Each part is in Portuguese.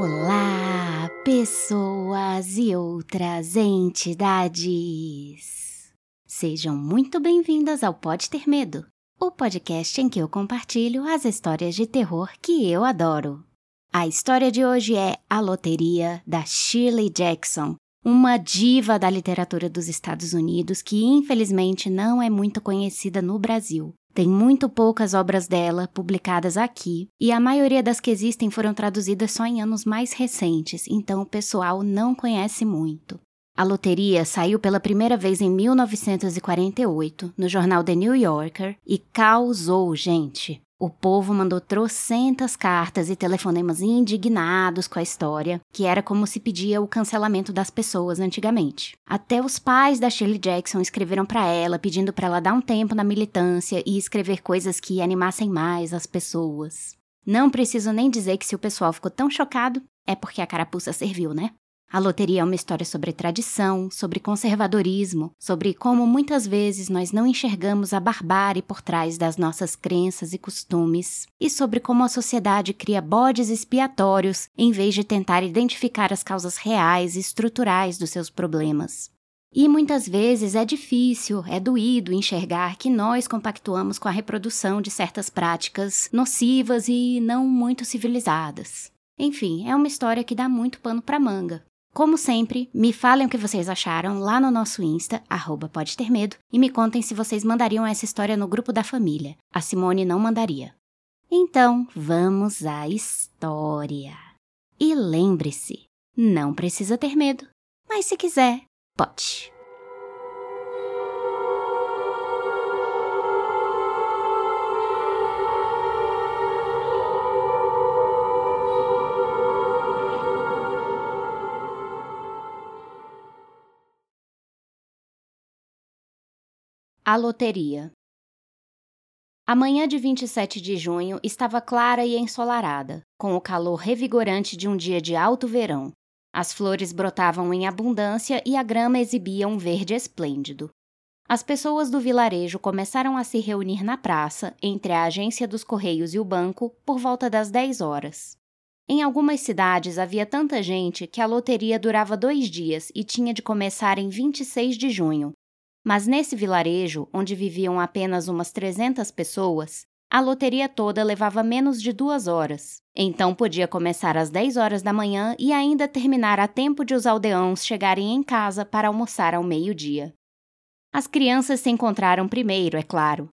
Olá, pessoas e outras entidades! Sejam muito bem-vindas ao Pode Ter Medo, o podcast em que eu compartilho as histórias de terror que eu adoro. A história de hoje é A Loteria da Shirley Jackson, uma diva da literatura dos Estados Unidos que infelizmente não é muito conhecida no Brasil. Tem muito poucas obras dela publicadas aqui, e a maioria das que existem foram traduzidas só em anos mais recentes, então o pessoal não conhece muito. A loteria saiu pela primeira vez em 1948 no jornal The New Yorker e causou gente. O povo mandou trocentas cartas e telefonemas indignados com a história, que era como se pedia o cancelamento das pessoas antigamente. Até os pais da Shirley Jackson escreveram para ela pedindo para ela dar um tempo na militância e escrever coisas que animassem mais as pessoas. Não preciso nem dizer que se o pessoal ficou tão chocado, é porque a carapuça serviu, né? A loteria é uma história sobre tradição, sobre conservadorismo, sobre como muitas vezes nós não enxergamos a barbárie por trás das nossas crenças e costumes, e sobre como a sociedade cria bodes expiatórios em vez de tentar identificar as causas reais e estruturais dos seus problemas. E muitas vezes é difícil, é doído enxergar que nós compactuamos com a reprodução de certas práticas nocivas e não muito civilizadas. Enfim, é uma história que dá muito pano para manga. Como sempre, me falem o que vocês acharam lá no nosso Insta, arroba pode ter medo, e me contem se vocês mandariam essa história no grupo da família. A Simone não mandaria. Então, vamos à história. E lembre-se, não precisa ter medo, mas se quiser, pode. A loteria. A manhã de 27 de junho estava clara e ensolarada, com o calor revigorante de um dia de alto verão. As flores brotavam em abundância e a grama exibia um verde esplêndido. As pessoas do vilarejo começaram a se reunir na praça, entre a agência dos Correios e o banco, por volta das 10 horas. Em algumas cidades havia tanta gente que a loteria durava dois dias e tinha de começar em 26 de junho, mas nesse vilarejo, onde viviam apenas umas 300 pessoas, a loteria toda levava menos de duas horas. Então podia começar às 10 horas da manhã e ainda terminar a tempo de os aldeãos chegarem em casa para almoçar ao meio-dia. As crianças se encontraram primeiro, é claro.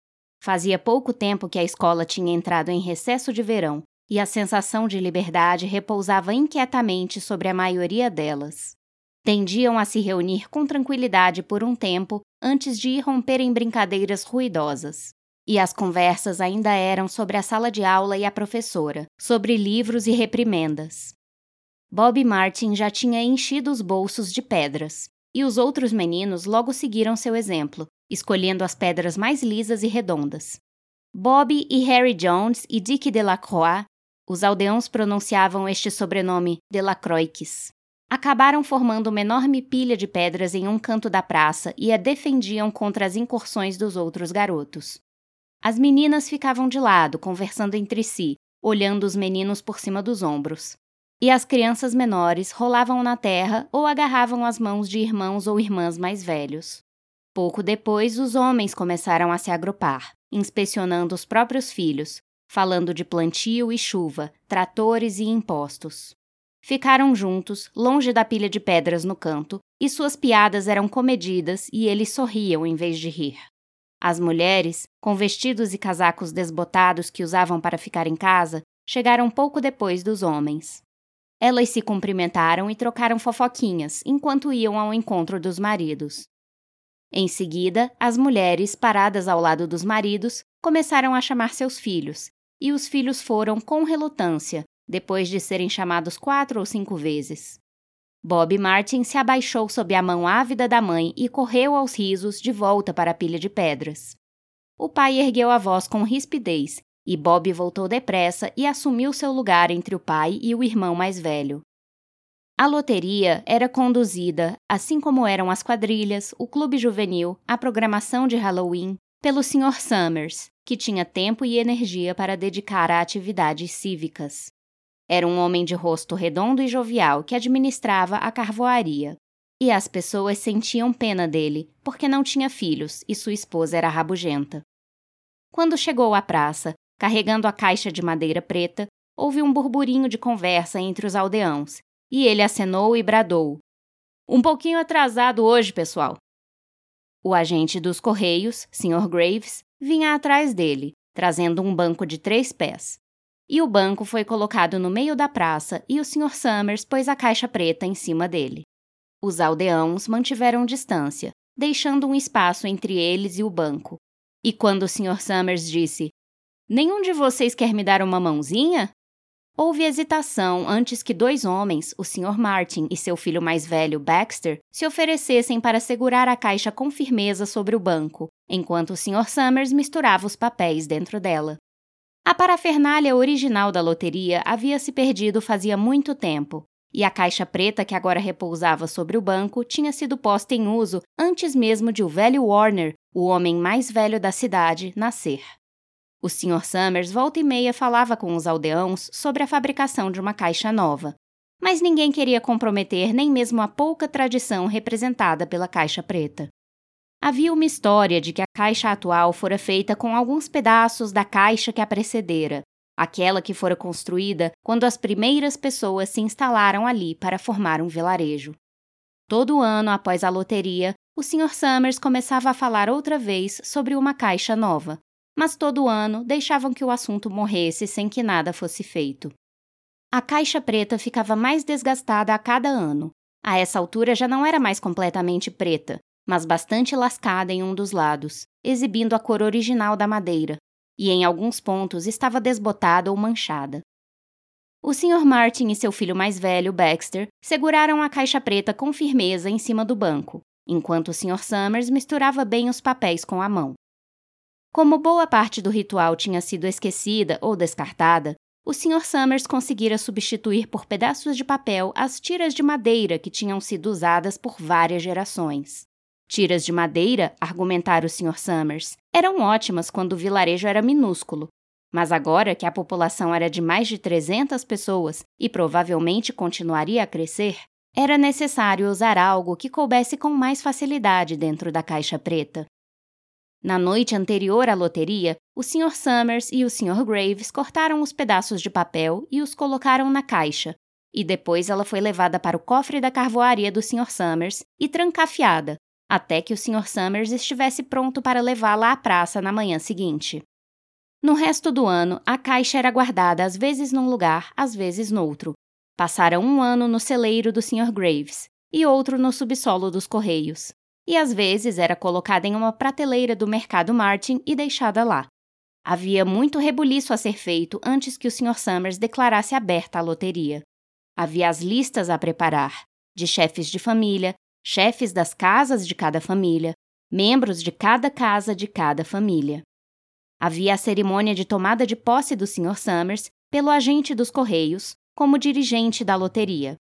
Fazia pouco tempo que a escola tinha entrado em recesso de verão e a sensação de liberdade repousava inquietamente sobre a maioria delas. Tendiam a se reunir com tranquilidade por um tempo antes de irromper em brincadeiras ruidosas. E as conversas ainda eram sobre a sala de aula e a professora, sobre livros e reprimendas. Bob Martin já tinha enchido os bolsos de pedras, e os outros meninos logo seguiram seu exemplo, escolhendo as pedras mais lisas e redondas. Bob e Harry Jones e Dick Delacroix, os aldeãos pronunciavam este sobrenome Delacroix, acabaram formando uma enorme pilha de pedras em um canto da praça e a defendiam contra as incursões dos outros garotos. As meninas ficavam de lado, conversando entre si, olhando os meninos por cima dos ombros. E as crianças menores rolavam na terra ou agarravam as mãos de irmãos ou irmãs mais velhos. Pouco depois, os homens começaram a se agrupar, inspecionando os próprios filhos, falando de plantio e chuva, tratores e impostos. Ficaram juntos, longe da pilha de pedras no canto, e suas piadas eram comedidas e eles sorriam em vez de rir. As mulheres, com vestidos e casacos desbotados que usavam para ficar em casa, chegaram pouco depois dos homens. Elas se cumprimentaram e trocaram fofoquinhas enquanto iam ao encontro dos maridos. Em seguida, as mulheres, paradas ao lado dos maridos, começaram a chamar seus filhos, e os filhos foram com relutância, depois de serem chamados quatro ou cinco vezes. Bob Martin se abaixou sob a mão ávida da mãe e correu aos risos de volta para a pilha de pedras. O pai ergueu a voz com rispidez e Bob voltou depressa e assumiu seu lugar entre o pai e o irmão mais velho. A loteria era conduzida, assim como eram as quadrilhas, o clube juvenil, a programação de Halloween, pelo Sr. Summers, que tinha tempo e energia para dedicar a atividades cívicas. Era um homem de rosto redondo e jovial que administrava a carvoaria. E as pessoas sentiam pena dele, porque não tinha filhos e sua esposa era rabugenta. Quando chegou à praça, carregando a caixa de madeira preta, houve um burburinho de conversa entre os aldeãos, e ele acenou e bradou: Um pouquinho atrasado hoje, pessoal. O agente dos Correios, Sr. Graves, vinha atrás dele, trazendo um banco de três pés. E o banco foi colocado no meio da praça e o Sr. Summers pôs a caixa preta em cima dele. Os aldeãos mantiveram distância, deixando um espaço entre eles e o banco. E quando o Sr. Summers disse: Nenhum de vocês quer me dar uma mãozinha? Houve hesitação antes que dois homens, o Sr. Martin e seu filho mais velho, Baxter, se oferecessem para segurar a caixa com firmeza sobre o banco, enquanto o Sr. Summers misturava os papéis dentro dela. A parafernália original da loteria havia se perdido fazia muito tempo, e a caixa preta que agora repousava sobre o banco tinha sido posta em uso antes mesmo de o velho Warner, o homem mais velho da cidade, nascer. O Sr. Summers volta e meia falava com os aldeãos sobre a fabricação de uma caixa nova, mas ninguém queria comprometer nem mesmo a pouca tradição representada pela caixa preta. Havia uma história de que a caixa atual fora feita com alguns pedaços da caixa que a precedera, aquela que fora construída quando as primeiras pessoas se instalaram ali para formar um vilarejo. Todo ano após a loteria, o Sr. Summers começava a falar outra vez sobre uma caixa nova, mas todo ano deixavam que o assunto morresse sem que nada fosse feito. A caixa preta ficava mais desgastada a cada ano. A essa altura já não era mais completamente preta, mas bastante lascada em um dos lados, exibindo a cor original da madeira, e em alguns pontos estava desbotada ou manchada. O Sr. Martin e seu filho mais velho, Baxter, seguraram a caixa preta com firmeza em cima do banco, enquanto o Sr. Summers misturava bem os papéis com a mão. Como boa parte do ritual tinha sido esquecida ou descartada, o Sr. Summers conseguira substituir por pedaços de papel as tiras de madeira que tinham sido usadas por várias gerações. Tiras de madeira, argumentara o Sr. Summers, eram ótimas quando o vilarejo era minúsculo, mas agora que a população era de mais de 300 pessoas e provavelmente continuaria a crescer, era necessário usar algo que coubesse com mais facilidade dentro da caixa preta. Na noite anterior à loteria, o Sr. Summers e o Sr. Graves cortaram os pedaços de papel e os colocaram na caixa, e depois ela foi levada para o cofre da carvoaria do Sr. Summers e trancafiada, até que o Sr. Summers estivesse pronto para levá-la à praça na manhã seguinte. No resto do ano, a caixa era guardada às vezes num lugar, às vezes noutro. Passara um ano no celeiro do Sr. Graves e outro no subsolo dos Correios e às vezes era colocada em uma prateleira do mercado Martin e deixada lá. Havia muito rebuliço a ser feito antes que o Sr. Summers declarasse aberta a loteria. Havia as listas a preparar, de chefes de família, chefes das casas de cada família, membros de cada casa de cada família. Havia a cerimônia de tomada de posse do Sr. Summers pelo agente dos Correios como dirigente da loteria.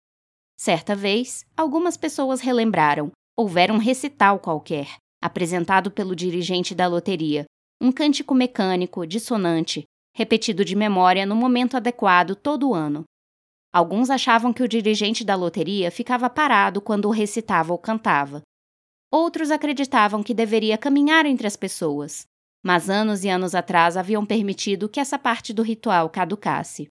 Certa vez, algumas pessoas relembraram houvera um recital qualquer, apresentado pelo dirigente da loteria, um cântico mecânico, dissonante, repetido de memória no momento adequado todo ano. Alguns achavam que o dirigente da loteria ficava parado quando recitava ou cantava. Outros acreditavam que deveria caminhar entre as pessoas, mas anos e anos atrás haviam permitido que essa parte do ritual caducasse.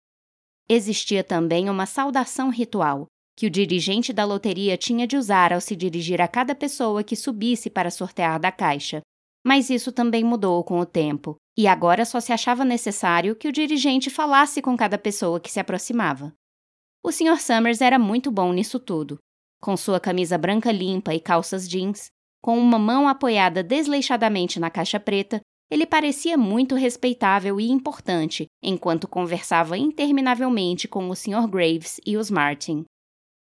Existia também uma saudação ritual, que o dirigente da loteria tinha de usar ao se dirigir a cada pessoa que subisse para sortear da caixa. Mas isso também mudou com o tempo, e agora só se achava necessário que o dirigente falasse com cada pessoa que se aproximava. O Sr. Summers era muito bom nisso tudo. Com sua camisa branca limpa e calças jeans, com uma mão apoiada desleixadamente na caixa preta, ele parecia muito respeitável e importante enquanto conversava interminavelmente com o Sr. Graves e os Martin.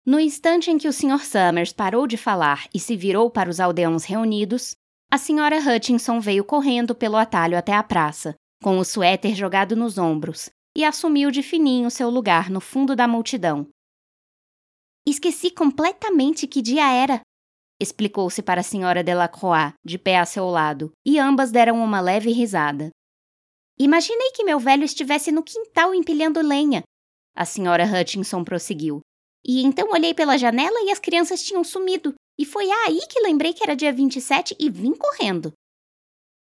No instante em que o Sr. Summers parou de falar e se virou para os aldeãos reunidos, a Sra. Hutchinson veio correndo pelo atalho até a praça, com o suéter jogado nos ombros, e assumiu de fininho seu lugar no fundo da multidão. Esqueci completamente que dia era, explicou-se para a Sra. Delacroix, de pé a seu lado, e ambas deram uma leve risada. Imaginei que meu velho estivesse no quintal empilhando lenha. A senhora Hutchinson prosseguiu. E então olhei pela janela e as crianças tinham sumido. E foi aí que lembrei que era dia 27 e vim correndo.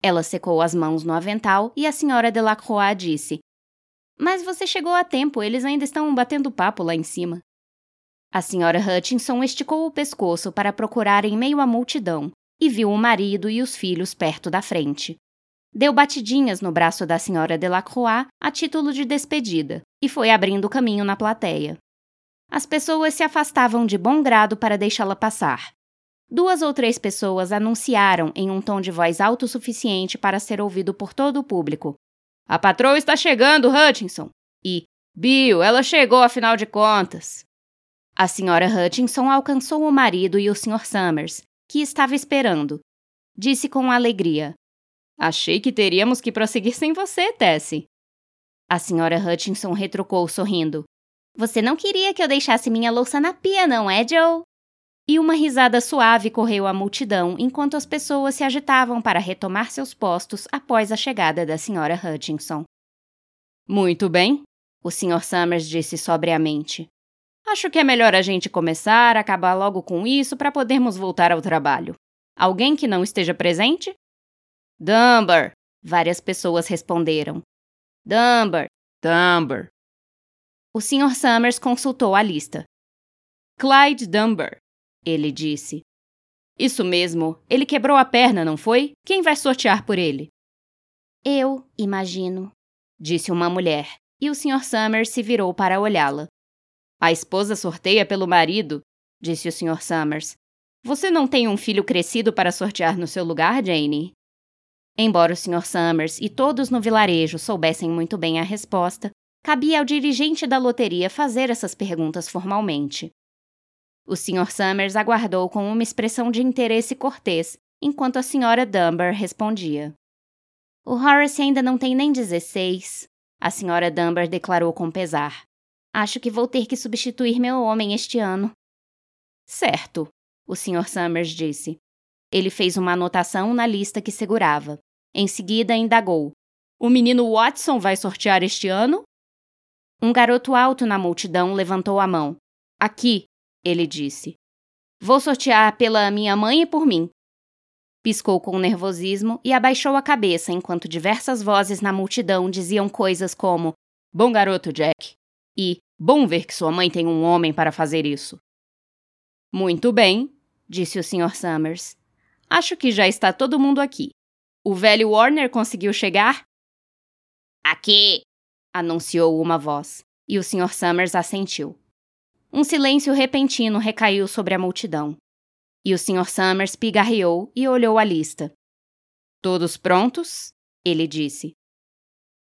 Ela secou as mãos no avental e a senhora Delacroix disse: Mas você chegou a tempo, eles ainda estão batendo papo lá em cima. A senhora Hutchinson esticou o pescoço para procurar em meio à multidão e viu o marido e os filhos perto da frente. Deu batidinhas no braço da senhora Delacroix a título de despedida e foi abrindo caminho na plateia. As pessoas se afastavam de bom grado para deixá-la passar. Duas ou três pessoas anunciaram em um tom de voz alto o suficiente para ser ouvido por todo o público. A patroa está chegando, Hutchinson! E Bill, ela chegou afinal de contas. A senhora Hutchinson alcançou o marido e o Sr. Summers, que estava esperando. Disse com alegria: Achei que teríamos que prosseguir sem você, Tessie. A senhora Hutchinson retrucou sorrindo. Você não queria que eu deixasse minha louça na pia, não é, Joe? E uma risada suave correu à multidão enquanto as pessoas se agitavam para retomar seus postos após a chegada da senhora Hutchinson. Muito bem, o Sr. Summers disse sobriamente. Acho que é melhor a gente começar, acabar logo com isso para podermos voltar ao trabalho. Alguém que não esteja presente? Dunbar! Várias pessoas responderam. Dunbar! Dunbar! O Sr. Summers consultou a lista. Clyde Dunbar, ele disse. Isso mesmo, ele quebrou a perna, não foi? Quem vai sortear por ele? Eu, imagino, disse uma mulher, e o Sr. Summers se virou para olhá-la. A esposa sorteia pelo marido, disse o Sr. Summers. Você não tem um filho crescido para sortear no seu lugar, Jane? Embora o Sr. Summers e todos no vilarejo soubessem muito bem a resposta, cabia ao dirigente da loteria fazer essas perguntas formalmente. O Sr. Summers aguardou com uma expressão de interesse cortês, enquanto a Sra. Dunbar respondia. O Horace ainda não tem nem 16, a Sra. Dunbar declarou com pesar. Acho que vou ter que substituir meu homem este ano. Certo, o Sr. Summers disse. Ele fez uma anotação na lista que segurava. Em seguida, indagou: O menino Watson vai sortear este ano? Um garoto alto na multidão levantou a mão. Aqui, ele disse. Vou sortear pela minha mãe e por mim. Piscou com nervosismo e abaixou a cabeça enquanto diversas vozes na multidão diziam coisas como: Bom garoto, Jack e bom ver que sua mãe tem um homem para fazer isso. Muito bem, disse o Sr. Summers. Acho que já está todo mundo aqui. O velho Warner conseguiu chegar? Aqui! anunciou uma voz, e o Sr. Summers assentiu. Um silêncio repentino recaiu sobre a multidão. E o Sr. Summers pigarreou e olhou a lista. Todos prontos? Ele disse.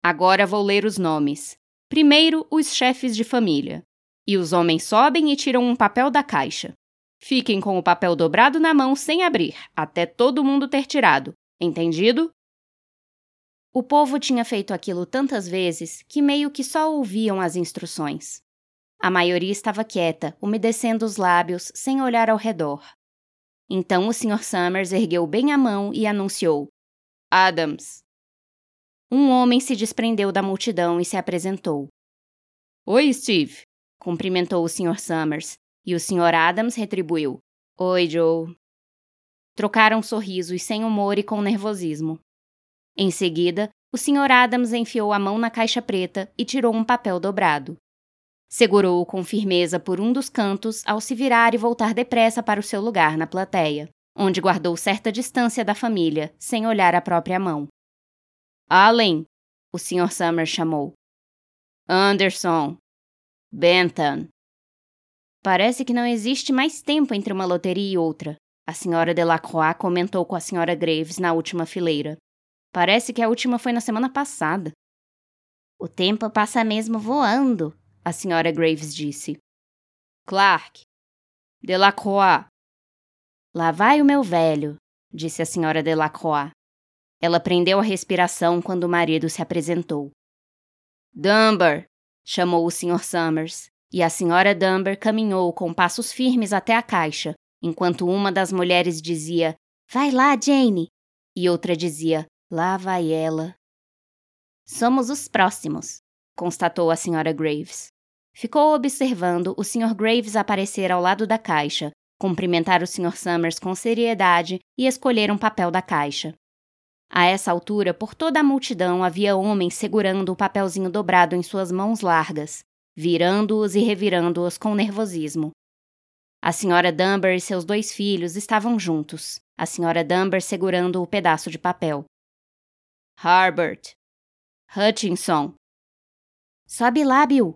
Agora vou ler os nomes. Primeiro, os chefes de família. E os homens sobem e tiram um papel da caixa. Fiquem com o papel dobrado na mão sem abrir, até todo mundo ter tirado. Entendido? O povo tinha feito aquilo tantas vezes que meio que só ouviam as instruções. A maioria estava quieta, umedecendo os lábios, sem olhar ao redor. Então o Sr. Summers ergueu bem a mão e anunciou: Adams. Um homem se desprendeu da multidão e se apresentou. Oi, Steve, cumprimentou o Sr. Summers, e o Sr. Adams retribuiu: Oi, Joe. Trocaram sorrisos sem humor e com nervosismo. Em seguida, o Sr. Adams enfiou a mão na caixa preta e tirou um papel dobrado. Segurou-o com firmeza por um dos cantos ao se virar e voltar depressa para o seu lugar na plateia, onde guardou certa distância da família, sem olhar a própria mão. Allen, o Sr. Summers chamou. Anderson. Benton. Parece que não existe mais tempo entre uma loteria e outra, a Sra. Delacroix comentou com a Sra. Graves na última fileira. Parece que a última foi na semana passada. O tempo passa mesmo voando, a Sra. Graves disse. Clark. Delacroix. Lá vai o meu velho, disse a Sra. Delacroix. Ela prendeu a respiração quando o marido se apresentou. Dunbar! chamou o Sr. Summers, e a Sra. Dunbar caminhou com passos firmes até a caixa, enquanto uma das mulheres dizia: Vai lá, Jane! E outra dizia: Lá vai ela. Somos os próximos, constatou a Sra. Graves. Ficou observando o Sr. Graves aparecer ao lado da caixa, cumprimentar o Sr. Summers com seriedade e escolher um papel da caixa. A essa altura, por toda a multidão havia homens segurando o papelzinho dobrado em suas mãos largas, virando-os e revirando-os com nervosismo. A senhora Dunbar e seus dois filhos estavam juntos, a senhora Dunbar segurando o pedaço de papel. Harbert. Hutchinson. Sobe lá, Bill,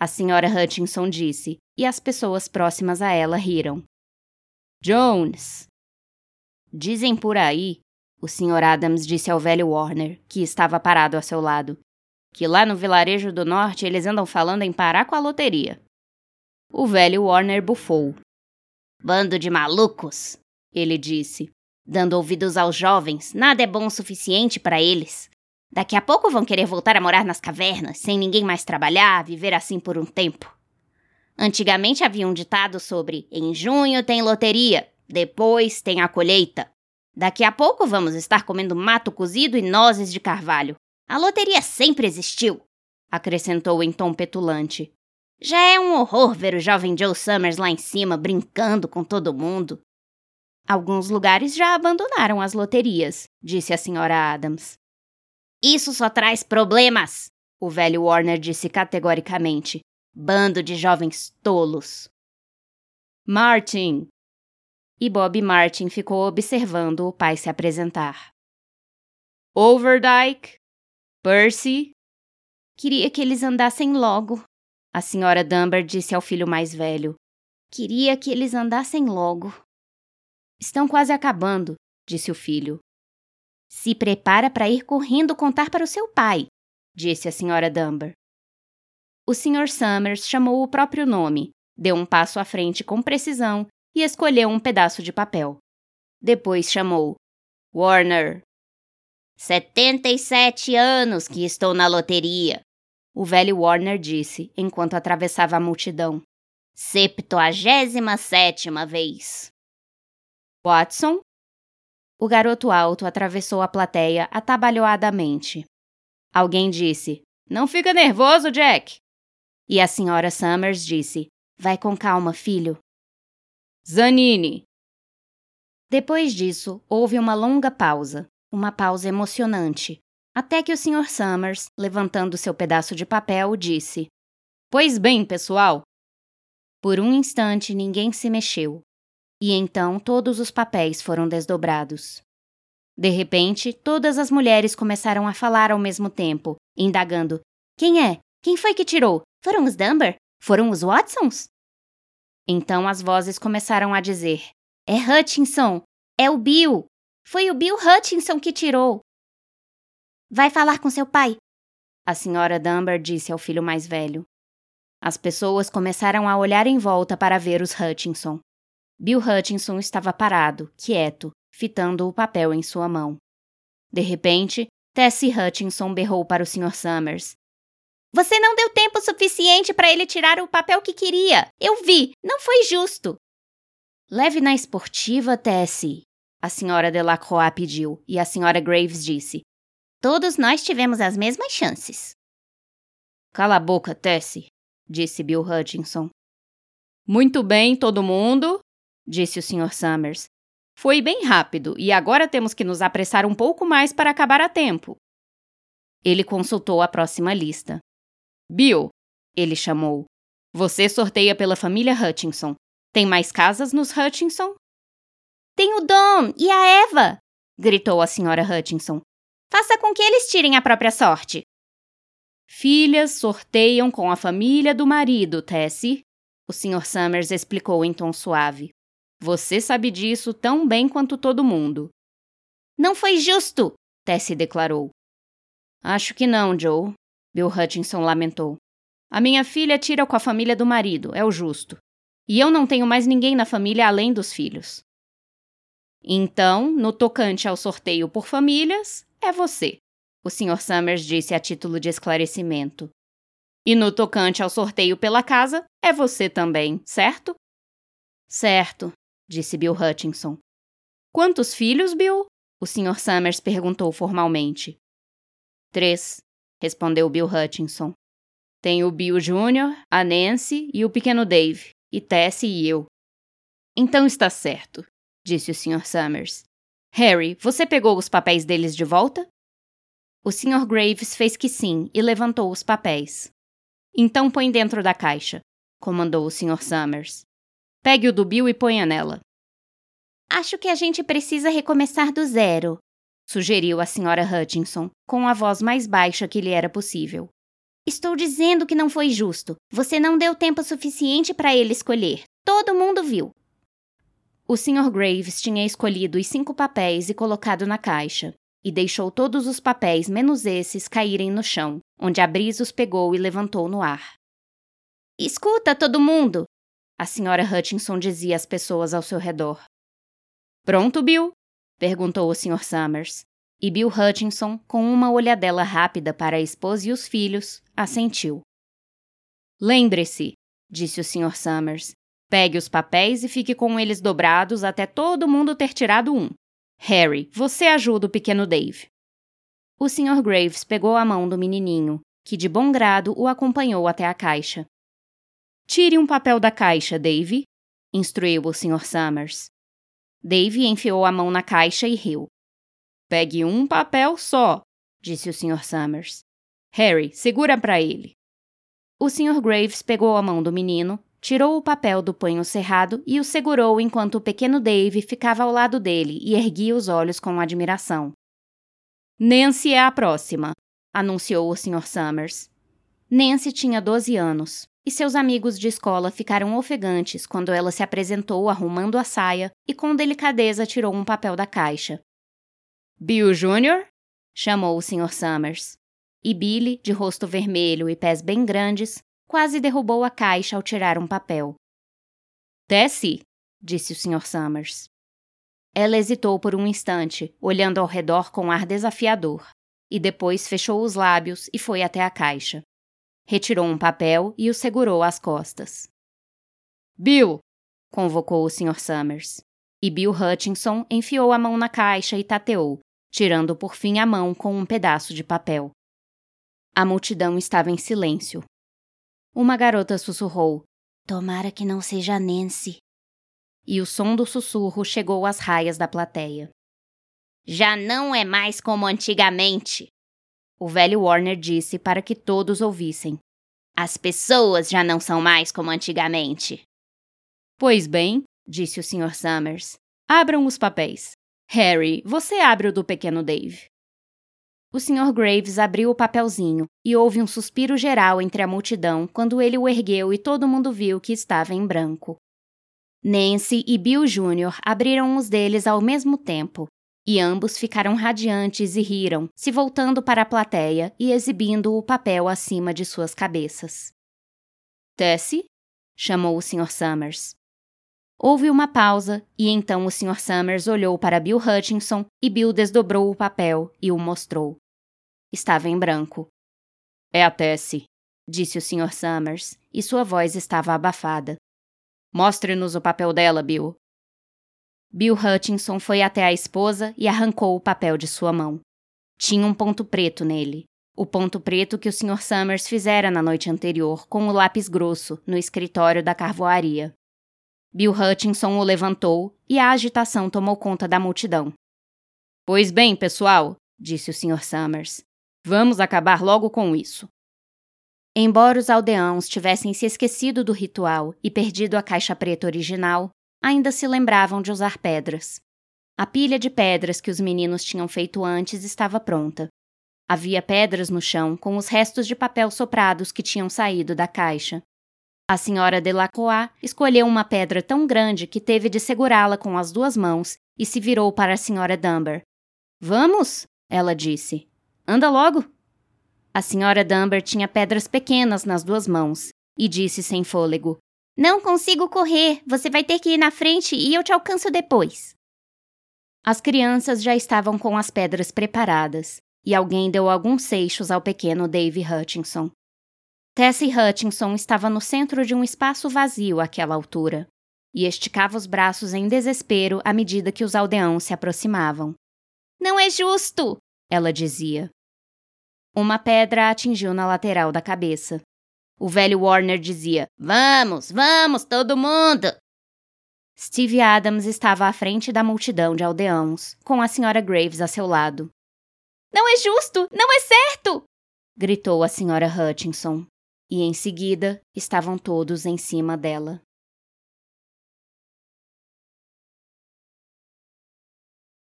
a senhora Hutchinson disse, e as pessoas próximas a ela riram. Jones. Dizem por aí, o Sr. Adams disse ao velho Warner, que estava parado a seu lado, que lá no vilarejo do norte eles andam falando em parar com a loteria. O velho Warner bufou. Bando de malucos, ele disse, dando ouvidos aos jovens, nada é bom o suficiente para eles. Daqui a pouco vão querer voltar a morar nas cavernas, sem ninguém mais trabalhar, viver assim por um tempo. Antigamente havia um ditado sobre: em junho tem loteria, depois tem a colheita. Daqui a pouco vamos estar comendo mato cozido e nozes de carvalho. A loteria sempre existiu, acrescentou em tom petulante. Já é um horror ver o jovem Joe Summers lá em cima brincando com todo mundo. Alguns lugares já abandonaram as loterias, disse a senhora Adams. Isso só traz problemas, o velho Warner disse categoricamente. Bando de jovens tolos. Martin, e Bob Martin ficou observando o pai se apresentar. Overdyke? Percy? Queria que eles andassem logo, a senhora Dunbar disse ao filho mais velho. Queria que eles andassem logo. Estão quase acabando, disse o filho. Se prepara para ir correndo contar para o seu pai, disse a senhora Dunbar. O Sr. Summers chamou o próprio nome, deu um passo à frente com precisão e escolheu um pedaço de papel. Depois chamou: Warner. Setenta e sete anos que estou na loteria, o velho Warner disse enquanto atravessava a multidão. Septuagésima sétima vez. Watson? O garoto alto atravessou a plateia atabalhoadamente. Alguém disse: Não fica nervoso, Jack! E a senhora Summers disse: Vai com calma, filho. Zanini. Depois disso, houve uma longa pausa, uma pausa emocionante, até que o Sr. Summers, levantando seu pedaço de papel, disse: Pois bem, pessoal. Por um instante ninguém se mexeu, e então todos os papéis foram desdobrados. De repente, todas as mulheres começaram a falar ao mesmo tempo, indagando: Quem é? Quem foi que tirou? Foram os Dunbar? Foram os Watsons? Então as vozes começaram a dizer: É Hutchinson! É o Bill! Foi o Bill Hutchinson que tirou! Vai falar com seu pai! A senhora Dunbar disse ao filho mais velho. As pessoas começaram a olhar em volta para ver os Hutchinson. Bill Hutchinson estava parado, quieto, fitando o papel em sua mão. De repente, Tessie Hutchinson berrou para o Sr. Summers: você não deu tempo suficiente para ele tirar o papel que queria. Eu vi. Não foi justo. Leve na esportiva, Tessie. A senhora Delacroix pediu, e a senhora Graves disse: Todos nós tivemos as mesmas chances. Cala a boca, Tessie, disse Bill Hutchinson. Muito bem, todo mundo, disse o Sr. Summers. Foi bem rápido e agora temos que nos apressar um pouco mais para acabar a tempo. Ele consultou a próxima lista. Bill, ele chamou. Você sorteia pela família Hutchinson. Tem mais casas nos Hutchinson? Tem o Don e a Eva! gritou a senhora Hutchinson. Faça com que eles tirem a própria sorte. Filhas sorteiam com a família do marido, Tessie. O Sr. Summers explicou em tom suave. Você sabe disso tão bem quanto todo mundo. Não foi justo, Tessie declarou. Acho que não, Joe. Bill Hutchinson lamentou. A minha filha tira com a família do marido, é o justo. E eu não tenho mais ninguém na família além dos filhos. Então, no tocante ao sorteio por famílias, é você, o Sr. Summers disse a título de esclarecimento. E no tocante ao sorteio pela casa, é você também, certo? Certo, disse Bill Hutchinson. Quantos filhos, Bill? O Sr. Summers perguntou formalmente. Três, respondeu Bill Hutchinson. Tem o Bill Jr., a Nancy e o pequeno Dave, e Tessie e eu. Então está certo, disse o Sr. Summers. Harry, você pegou os papéis deles de volta? O Sr. Graves fez que sim e levantou os papéis. Então põe dentro da caixa, comandou o Sr. Summers. Pegue o do Bill e ponha nela. Acho que a gente precisa recomeçar do zero, sugeriu a Sra. Hutchinson, com a voz mais baixa que lhe era possível. Estou dizendo que não foi justo. Você não deu tempo suficiente para ele escolher. Todo mundo viu. O Sr. Graves tinha escolhido os cinco papéis e colocado na caixa, e deixou todos os papéis menos esses caírem no chão, onde a brisa os pegou e levantou no ar. Escuta, todo mundo! A senhora Hutchinson dizia às pessoas ao seu redor. Pronto, Bill? perguntou o Sr. Summers. E Bill Hutchinson, com uma olhadela rápida para a esposa e os filhos, assentiu. Lembre-se, disse o Sr. Summers. Pegue os papéis e fique com eles dobrados até todo mundo ter tirado um. Harry, você ajuda o pequeno Dave. O Sr. Graves pegou a mão do menininho, que de bom grado o acompanhou até a caixa. Tire um papel da caixa, Dave, instruiu o Sr. Summers. Dave enfiou a mão na caixa e riu. Pegue um papel só, disse o Sr. Summers. Harry, segura para ele. O Sr. Graves pegou a mão do menino, Tirou o papel do punho cerrado e o segurou enquanto o pequeno Dave ficava ao lado dele e erguia os olhos com admiração. Nancy é a próxima, anunciou o Sr. Summers. Nancy tinha 12 anos e seus amigos de escola ficaram ofegantes quando ela se apresentou arrumando a saia e com delicadeza tirou um papel da caixa. Bill Jr.? chamou o Sr. Summers. E Billy, de rosto vermelho e pés bem grandes, quase derrubou a caixa ao tirar um papel. Tessie, disse o Sr. Summers. Ela hesitou por um instante, olhando ao redor com ar desafiador, e depois fechou os lábios e foi até a caixa. Retirou um papel e o segurou às costas. Bill! convocou o Sr. Summers. E Bill Hutchinson enfiou a mão na caixa e tateou, tirando por fim a mão com um pedaço de papel. A multidão estava em silêncio, uma garota sussurrou: Tomara que não seja Nancy. E o som do sussurro chegou às raias da plateia. Já não é mais como antigamente, o velho Warner disse para que todos ouvissem. As pessoas já não são mais como antigamente. Pois bem, disse o Sr. Summers, abram os papéis. Harry, você abre o do pequeno Dave. O Sr. Graves abriu o papelzinho e houve um suspiro geral entre a multidão quando ele o ergueu e todo mundo viu que estava em branco. Nancy e Bill Jr. abriram os deles ao mesmo tempo, e ambos ficaram radiantes e riram, se voltando para a plateia e exibindo o papel acima de suas cabeças. Tessie? chamou o Sr. Summers. Houve uma pausa e então o Sr. Summers olhou para Bill Hutchinson e Bill desdobrou o papel e o mostrou. Estava em branco. É a Tessie, disse o Sr. Summers, e sua voz estava abafada. Mostre-nos o papel dela, Bill. Bill Hutchinson foi até a esposa e arrancou o papel de sua mão. Tinha um ponto preto nele. O ponto preto que o Sr. Summers fizera na noite anterior com o lápis grosso no escritório da carvoaria. Bill Hutchinson o levantou e a agitação tomou conta da multidão. Pois bem, pessoal, disse o Sr. Summers, Vamos acabar logo com isso. Embora os aldeãos tivessem se esquecido do ritual e perdido a caixa preta original, ainda se lembravam de usar pedras. A pilha de pedras que os meninos tinham feito antes estava pronta. Havia pedras no chão com os restos de papel soprados que tinham saído da caixa. A senhora Delacroix escolheu uma pedra tão grande que teve de segurá-la com as duas mãos e se virou para a senhora Dumber. Vamos? ela disse. Anda logo! A senhora Dumber tinha pedras pequenas nas duas mãos e disse sem fôlego: Não consigo correr, você vai ter que ir na frente e eu te alcanço depois. As crianças já estavam com as pedras preparadas e alguém deu alguns seixos ao pequeno Dave Hutchinson. Tessie Hutchinson estava no centro de um espaço vazio àquela altura e esticava os braços em desespero à medida que os aldeãos se aproximavam. Não é justo! Ela dizia. Uma pedra a atingiu na lateral da cabeça. O velho Warner dizia: Vamos, vamos, todo mundo! Steve Adams estava à frente da multidão de aldeãos, com a senhora Graves a seu lado. Não é justo! Não é certo! gritou a senhora Hutchinson. E em seguida estavam todos em cima dela.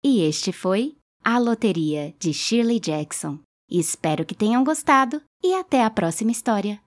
E este foi A Loteria de Shirley Jackson. Espero que tenham gostado e até a próxima história.